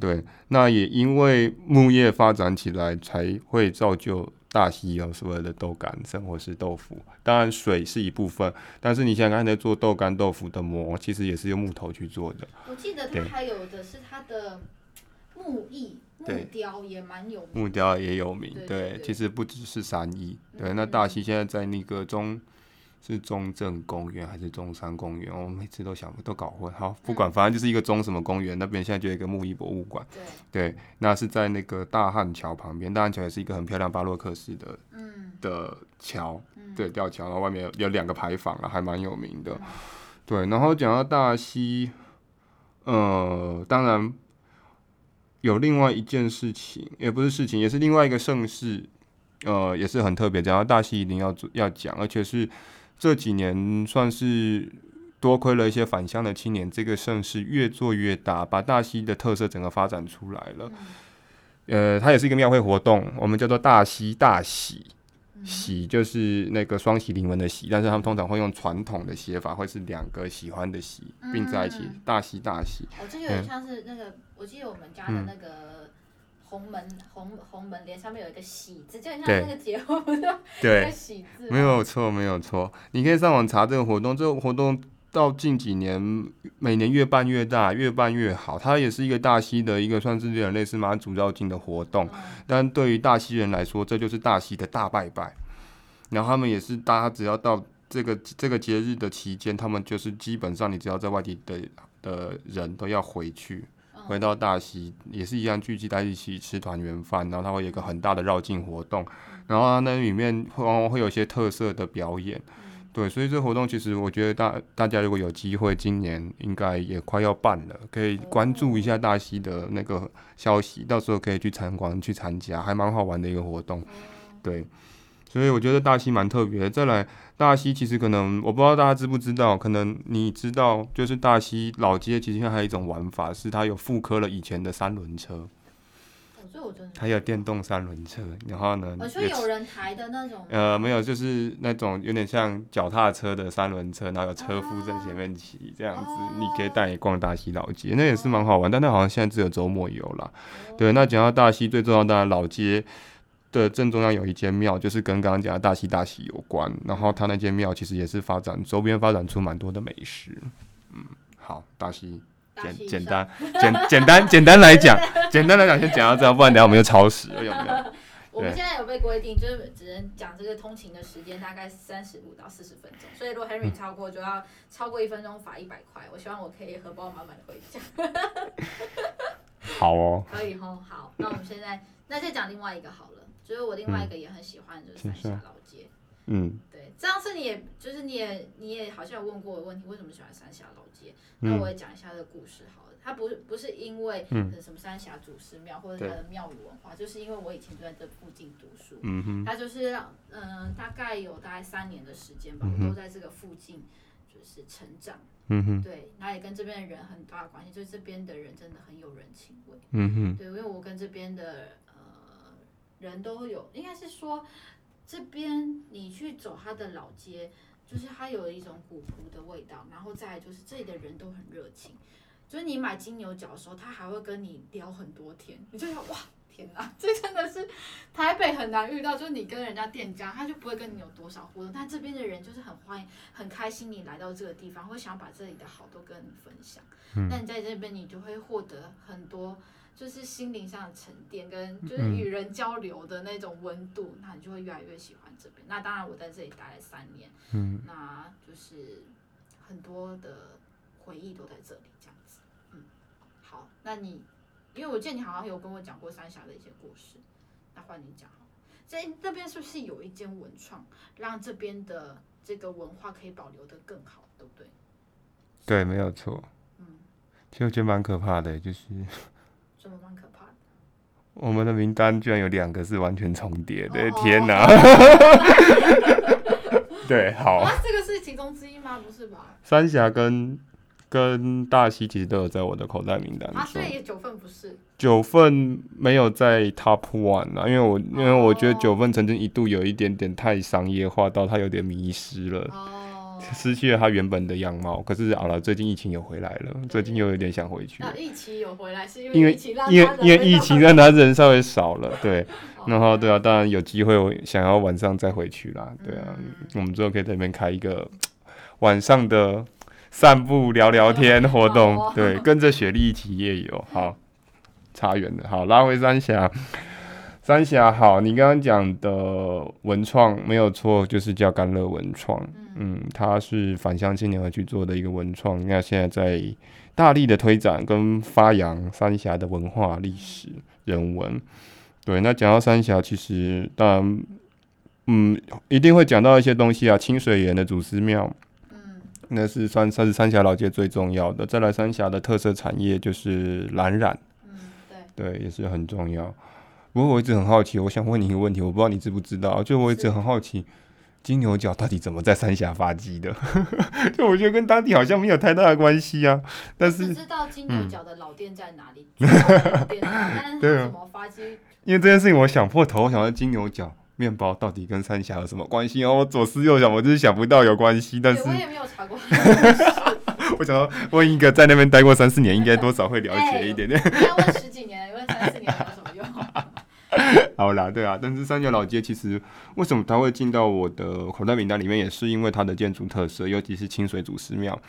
对，那也因为木业发展起来，才会造就大溪有所谓的豆干生活是豆腐。当然水是一部分，但是你现在看在做豆干豆腐的模，其实也是用木头去做的。我记得它还有的是它的木艺。木雕也蛮有名，木雕也有名，对，其实不只是三义，对，那大溪现在在那个中是中正公园还是中山公园？我每次都想都搞混。好，不管，反正就是一个中什么公园，那边现在就有一个木艺博物馆。对，对，那是在那个大汉桥旁边。大汉桥也是一个很漂亮巴洛克式的，嗯，的桥，对，吊桥，然后外面有有两个牌坊啊，还蛮有名的。嗯、对，然后讲到大溪，呃，当然有另外一件事情，也不是事情，也是另外一个盛事，呃，也是很特别。讲到大溪，一定要要讲，而且是。这几年算是多亏了一些返乡的青年，这个盛事越做越大，把大溪的特色整个发展出来了。呃，它也是一个庙会活动，我们叫做大溪大喜，喜就是那个双喜临门的喜，但是他们通常会用传统的写法，会是两个喜欢的喜并在一起，大喜大喜。哦，这个有点像是那个，我记得我们家的那个。红门红红门帘上面有一个喜字，就像那个结婚的对 喜字，没有错，没有错。你可以上网查这个活动，这个活动到近几年每年越办越大，越办越好。它也是一个大溪的一个算是有点类似妈祖绕境的活动，嗯、但对于大溪人来说，这就是大溪的大拜拜。然后他们也是大家只要到这个这个节日的期间，他们就是基本上你只要在外地的的人都要回去。回到大溪也是一样，聚集在一起吃团圆饭，然后它会有一个很大的绕境活动，然后那里面往往会有一些特色的表演，对，所以这个活动其实我觉得大大家如果有机会，今年应该也快要办了，可以关注一下大溪的那个消息，到时候可以去参观去参加，还蛮好玩的一个活动，对。所以我觉得大溪蛮特别的。再来，大溪其实可能我不知道大家知不知道，可能你知道，就是大溪老街其实还有一种玩法，是它有复刻了以前的三轮车。还有电动三轮车，然后呢？我说有人抬的那种。呃，没有，就是那种有点像脚踏车的三轮车，然后有车夫在前面骑，这样子，你可以带你逛大溪老街，那也是蛮好玩。但那好像现在只有周末有啦。对，那讲到大溪最重要当然老街。的正中央有一间庙，就是跟刚刚讲的大溪大溪有关。然后他那间庙其实也是发展周边发展出蛮多的美食。嗯，好，大溪简简单简简单简单来讲，简单来讲先讲到这样，不然等下我们又超时了，有没有？我们现在有被规定，就是只能讲这个通勤的时间大概三十五到四十分钟，所以如果 Henry 超过，就要超过一分钟罚一百块。我希望我可以荷包满满的回家。好哦，可以哦，好，那我们现在那再讲另外一个好了。就是我另外一个也很喜欢，就是三峡老街。嗯，对，上次你也就是你也你也好像有问过我问题，为什么喜欢三峡老街？那我也讲一下这个故事好了。它不是不是因为什么三峡祖师庙或者它的庙宇文化，就是因为我以前就在这附近读书。嗯哼。它就是嗯，大概有大概三年的时间吧，我都在这个附近就是成长。嗯哼。对，那也跟这边的人很大的关系，就是这边的人真的很有人情味。嗯哼。对，因为我跟这边的呃。人都有，应该是说，这边你去走它的老街，就是它有一种古朴的味道，然后再来就是这里的人都很热情，就是你买金牛角的时候，他还会跟你聊很多天，你就想哇，天哪，这真的是台北很难遇到，就是你跟人家店家，他就不会跟你有多少互动，但这边的人就是很欢迎，很开心你来到这个地方，会想把这里的好都跟你分享，那你在这边你就会获得很多。就是心灵上的沉淀，跟就是与人交流的那种温度，嗯、那你就会越来越喜欢这边。那当然，我在这里待了三年，嗯，那就是很多的回忆都在这里，这样子。嗯，好，那你，因为我记得你好像有跟我讲过三峡的一些故事，那换你讲。这那边是不是有一间文创，让这边的这个文化可以保留的更好，对不对？对，没有错。嗯，其实我觉得蛮可怕的，就是。什么蛮可怕的？我们的名单居然有两个是完全重叠的，天哪！对，好。啊，这个是其中之一吗？不是吧？三峡跟跟大溪其实都有在我的口袋名单里。啊，所以九份不是？九份没有在 Top One 啊，因为我因为我觉得九份曾经一度有一点点太商业化，到它有点迷失了。哦 失去了它原本的样貌，可是好了，最近疫情又回来了，最近又有点想回去。那疫情有回来是因为疫情让因为因为疫情让他人稍微少了，对，然后对啊，当然有机会我想要晚上再回去啦，对啊，我们之后可以在那边开一个晚上的散步聊聊天活动，对，跟着雪莉一起夜游，好，差远了，好，拉回三峡。三峡好，你刚刚讲的文创没有错，就是叫甘乐文创。嗯，它是返乡青年而去做的一个文创，那现在在大力的推展跟发扬三峡的文化、历史、人文。对，那讲到三峡，其实当然，嗯，一定会讲到一些东西啊，清水岩的祖师庙，嗯，那是算算是三峡老街最重要的。再来，三峡的特色产业就是蓝染，嗯，对，对，也是很重要。不过我一直很好奇，我想问你一个问题，我不知道你知不知道，就我一直很好奇。金牛角到底怎么在三峡发迹的？就我觉得跟当地好像没有太大的关系啊。但是知道金牛角的老店在哪里？嗯、店 但是怎么发迹？因为这件事情我想破头，我想到金牛角面包到底跟三峡有什么关系？哦，我左思右想，我就是想不到有关系。但是我也没有查过。我想要问一个在那边待过三四年，应该多少会了解一点点。你要问十几年，问三四年？好啦，对啊，但是三峡老街其实为什么它会进到我的口袋名单里面，也是因为它的建筑特色，尤其是清水祖师庙，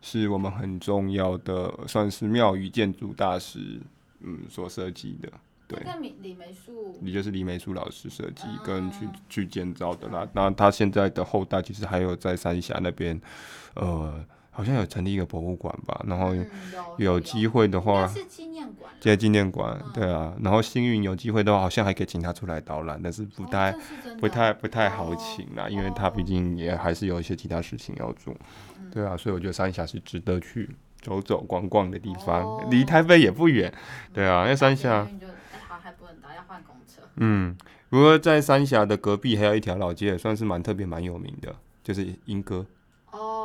是我们很重要的，算是庙宇建筑大师嗯所设计的。对，李梅树，你就是李梅树老师设计跟去去建造的啦。那他现在的后代其实还有在三峡那边，呃。好像有成立一个博物馆吧，然后有机会的话，是纪念馆，接纪念馆，对啊，然后幸运有机会的话，好像还可以请他出来导览，但是不太、不太、不太好请啦，因为他毕竟也还是有一些其他事情要做，对啊，所以我觉得三峡是值得去走走逛逛的地方，离台北也不远，对啊，因为三峡，嗯，不过在三峡的隔壁还有一条老街，也算是蛮特别、蛮有名的，就是莺歌。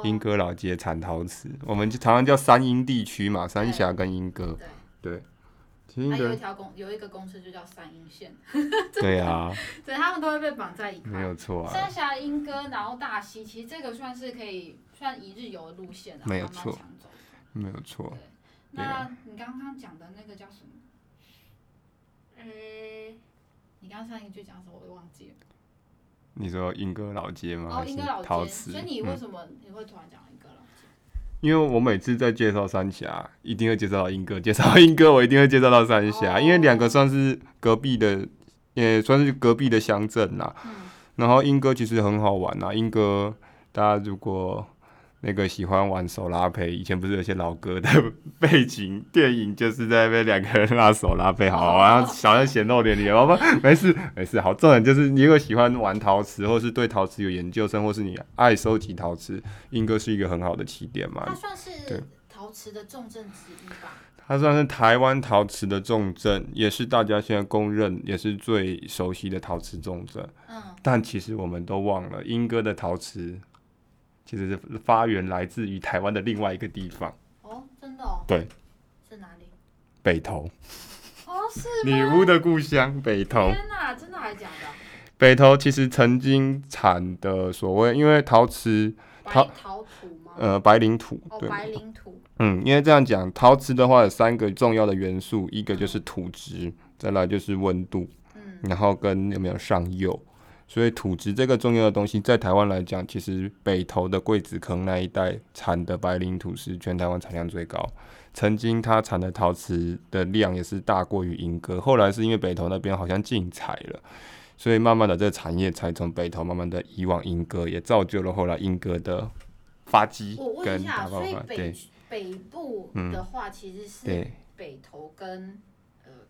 莺歌老街产陶瓷，我们就常常叫三莺地区嘛，三峡跟莺歌。对，对，有一条公有一个公司就叫三莺线。对啊，对，他们都会被绑在一块。没有错啊。三峡、莺歌，然后大溪，其实这个算是可以算一日游的路线啊。没有错，没有错。那你刚刚讲的那个叫什么？呃，你刚刚上一句讲什么？我都忘记了。你说莺歌老街吗？哦，莺歌老街。陶瓷。所以你为什么你会突然讲莺歌老街？因为我每次在介绍三峡，一定会介绍到莺歌；介绍莺歌，我一定会介绍到三峡，因为两个算是隔壁的，也算是隔壁的乡镇啦。然后莺歌其实很好玩啦，莺歌大家如果。那个喜欢玩手拉胚，以前不是有些老歌的 背景电影，就是在那边两个人拉手拉胚，好好像好像显露点脸，好吧？没事没事，好，重点就是你如果喜欢玩陶瓷，或是对陶瓷有研究生，或是你爱收集陶瓷，英哥是一个很好的起点嘛。它算是陶瓷的重镇之一吧？它算是台湾陶瓷的重镇，也是大家现在公认也是最熟悉的陶瓷重镇。嗯，但其实我们都忘了英哥的陶瓷。其实是发源来自于台湾的另外一个地方哦，真的哦，对，是哪里？北投哦，是女巫的故乡北投。天哪，真的还是假的？北投其实曾经产的所谓，因为陶瓷陶陶土吗？呃，白领土，对，白领土。嗯，因为这样讲，陶瓷的话有三个重要的元素，一个就是土质，再来就是温度，嗯，然后跟有没有上釉。所以土质这个重要的东西，在台湾来讲，其实北投的桂子坑那一带产的白领土是全台湾产量最高。曾经它产的陶瓷的量也是大过于莺歌，后来是因为北投那边好像禁采了，所以慢慢的这个产业才从北投慢慢的移往莺歌，也造就了后来莺歌的发迹。我问一下，所以北北部的话，其实是北投跟呃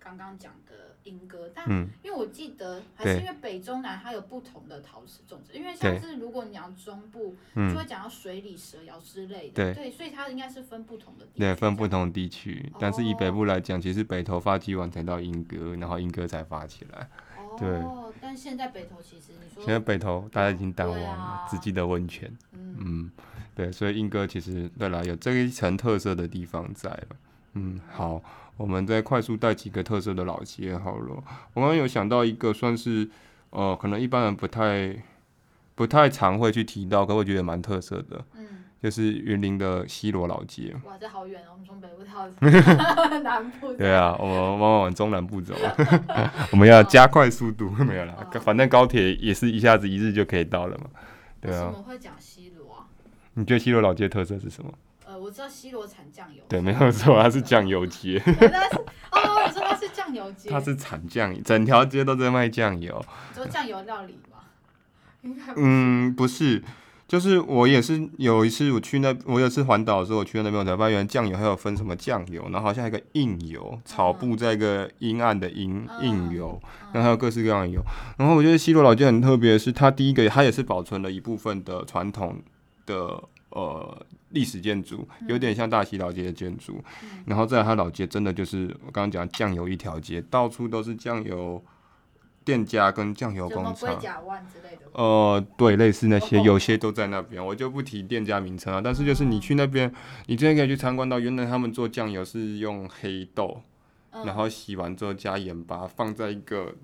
刚刚讲的。莺歌，但因为我记得还是因为北中南它有不同的陶瓷种植，因为像是如果你要中部，就会讲到水里蛇窑之类的，对，所以它应该是分不同的地区。对，分不同地区，但是以北部来讲，其实北投发迹完才到莺歌，然后莺歌才发起来。对，但现在北投其实你说，现在北投大家已经淡忘了，只记得温泉。嗯，对，所以莺歌其实对啦，有这一层特色的地方在了。嗯，好。我们再快速带几个特色的老街好了。我刚刚有想到一个，算是呃，可能一般人不太不太常会去提到，可我觉得蛮特色的。嗯。就是云林的西罗老街。哇，这好远哦！我们从北部到南部。对啊，我们往往往中南部走。我们要加快速度，没有啦，反正高铁也是一下子一日就可以到了嘛。对啊。为什么会讲西罗啊？你觉得西罗老街特色是什么？我知道西罗产酱油。对，没有错，它是酱油街。但是哦，我说它是酱油街，它是产酱油，整条街都在卖酱油。做酱油料理吗？应该嗯，不是。就是我也是有一次我去那，我有一次环岛的时候，我去那边我才发现酱油还有分什么酱油，然后好像还有一个硬油，草布在一个阴暗的阴硬油，然后还有各式各样的油。然后我觉得西罗老街很特别，是它第一个，它也是保存了一部分的传统的呃历史建筑，有点像大溪老街的建筑。然后在它老街真的就是我刚刚讲酱油一条街，到处都是酱油。店家跟酱油工厂，呃，对，类似那些，有些都在那边，我就不提店家名称了。但是就是你去那边，你真的可以去参观到，原来他们做酱油是用黑豆，然后洗完之后加盐巴，放在一个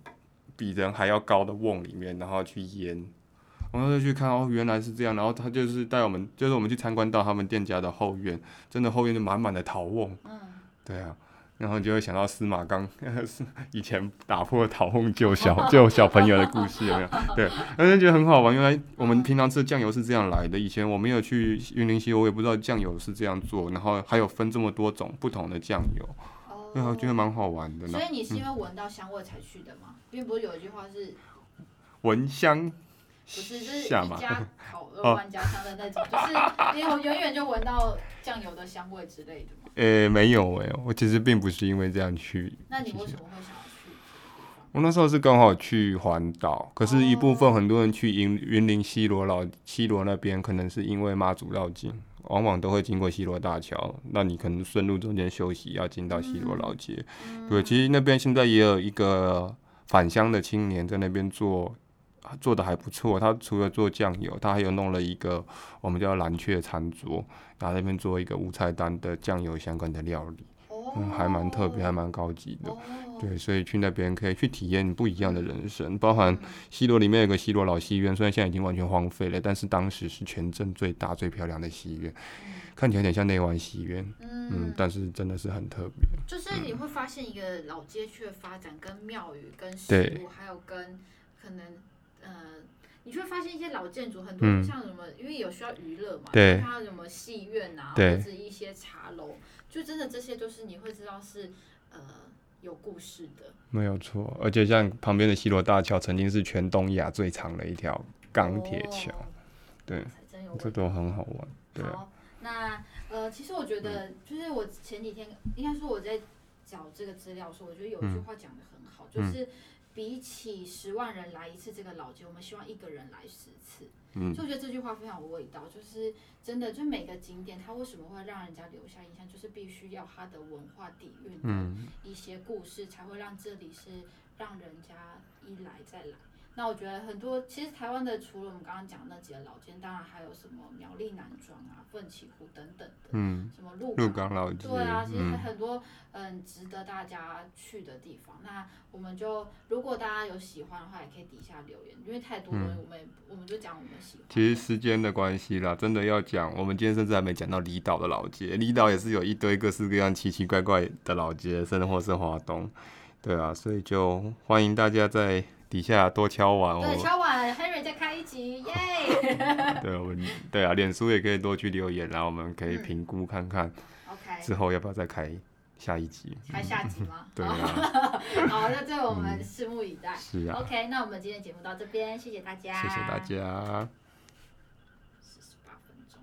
比人还要高的瓮里面，然后去腌。然后就去看哦，原来是这样。然后他就是带我们，就是我们去参观到他们店家的后院，真的后院就满满的陶瓮。嗯，对啊。然后你就会想到司马刚 以前打破陶瓮救小救小朋友的故事，有没有？对，而且觉得很好玩。原来我们平常吃酱油是这样来的。以前我没有去云林溪，我也不知道酱油是这样做。然后还有分这么多种不同的酱油，然后觉得蛮好玩的。所以你是因为闻到香味才去的吗？因为不是有一句话是闻香。不是，就是一家烤肉万家香的那种，就是 你有远远就闻到酱油的香味之类的吗？诶、欸，没有诶、欸，我其实并不是因为这样去。那你为什么会想要去？我那时候是刚好去环岛，可是一部分很多人去云云林西罗老西罗那边，可能是因为妈祖绕境，往往都会经过西罗大桥，那你可能顺路中间休息，要进到西罗老街。嗯、对，其实那边现在也有一个返乡的青年在那边做。做的还不错，他除了做酱油，他还有弄了一个我们叫蓝雀餐桌，然后那边做一个无菜单的酱油相关的料理，嗯，还蛮特别，还蛮高级的。对，所以去那边可以去体验不一样的人生，包含西罗里面有个西罗老戏院，虽然现在已经完全荒废了，但是当时是全镇最大最漂亮的戏院，看起来有点像内湾戏院，嗯，但是真的是很特别。就是你会发现一个老街区的发展，跟庙宇、跟食物，还有跟可能。呃，你就会发现一些老建筑，很多像什么，嗯、因为有需要娱乐嘛，对，还有什么戏院啊，对或者一些茶楼，就真的这些都是你会知道是呃有故事的。没有错，而且像旁边的西罗大桥，曾经是全东亚最长的一条钢铁桥，哦、对，这都很好玩。对。啊，好，那呃，其实我觉得，就是我前几天应该说我在找这个资料的时候，我觉得有一句话讲的很好，嗯、就是。比起十万人来一次这个老街，我们希望一个人来十次。嗯，所以我觉得这句话非常有味道，就是真的，就每个景点它为什么会让人家留下印象，就是必须要它的文化底蕴的一些故事，才会让这里是让人家一来再来。那我觉得很多，其实台湾的除了我们刚刚讲的那几个老街，当然还有什么苗栗南庄啊、奋起湖等等的，嗯，什么鹿鹿港老街，对啊，其实很多嗯值得大家去的地方。嗯、那我们就如果大家有喜欢的话，也可以底下留言，因为太多了，我们、嗯、我们就讲我们喜欢。其实时间的关系啦，真的要讲，我们今天甚至还没讲到离岛的老街，离岛也是有一堆各式各样奇奇怪怪的老街，甚至或是华东，对啊，所以就欢迎大家在。底下多敲碗，对，敲碗，Henry 再开一集，耶！对，我们对啊，脸书也可以多去留言，然后我们可以评估看看，OK，之后要不要再开下一集？开下集吗？对啊。好，那这个我们拭目以待。是啊。OK，那我们今天节目到这边，谢谢大家。谢谢大家。